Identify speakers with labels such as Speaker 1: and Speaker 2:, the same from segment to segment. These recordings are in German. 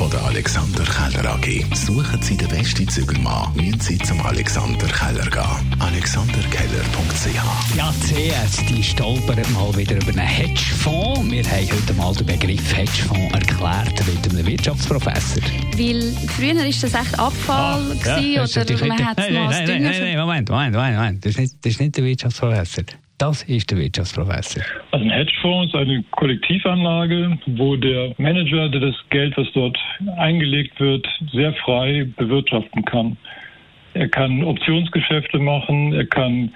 Speaker 1: von der Alexander Keller AG. Suchen Sie den besten Zügelmann, müssen Sie zum Alexander Keller gehen. AlexanderKeller.ch
Speaker 2: Ja, CS, die stolpert mal wieder über einen Hedgefonds. Wir haben heute mal den Begriff Hedgefonds erklärt mit einem Wirtschaftsprofessor.
Speaker 3: Weil früher ist das echt Abfall
Speaker 2: Ah, ja,
Speaker 3: gewesen, oder man hat es als
Speaker 2: nein, nein, nein, nein, Moment, Moment, Moment, Moment. Das ist nicht, das ist nicht der Wirtschaftsprofessor. Das ist der Wirtschaftsprofessor.
Speaker 4: Also ein Hedgefonds ist eine Kollektivanlage, wo der Manager, der das Geld, was dort eingelegt wird, sehr frei bewirtschaften kann. Er kann Optionsgeschäfte machen, er kann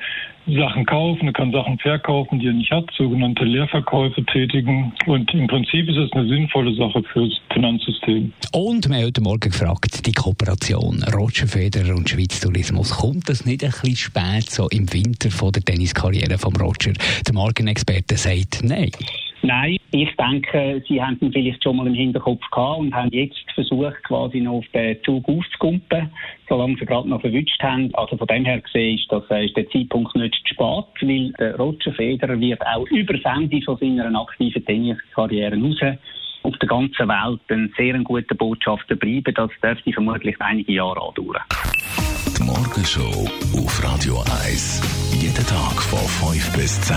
Speaker 4: Sachen kaufen, er kann Sachen verkaufen, die er nicht hat, sogenannte Leerverkäufe tätigen. Und im Prinzip ist es eine sinnvolle Sache fürs Finanzsystem.
Speaker 2: Und wir haben heute Morgen gefragt, die Kooperation Roger Federer und Schweiz Tourismus, kommt das nicht ein bisschen spät, so im Winter von der Tenniskarriere von Roger? Der Morgenexperte sagt nein.
Speaker 5: Nein, ich denke, Sie haben ihn vielleicht schon mal im Hinterkopf gehabt und haben jetzt versucht, quasi noch auf den Zug aufzukumpen, solange Sie gerade noch verwünscht haben. Also von dem her gesehen ist, das, äh, ist der Zeitpunkt nicht zu spät, weil der Roger Federer wird auch über das Ende von seiner aktiven Tenniskarriere raus auf der ganzen Welt ein sehr guter Botschafter bleiben. Das dürfte vermutlich einige Jahre andauern.
Speaker 1: Die Morgenshow auf Radio 1. Jeden Tag von 5 bis 10.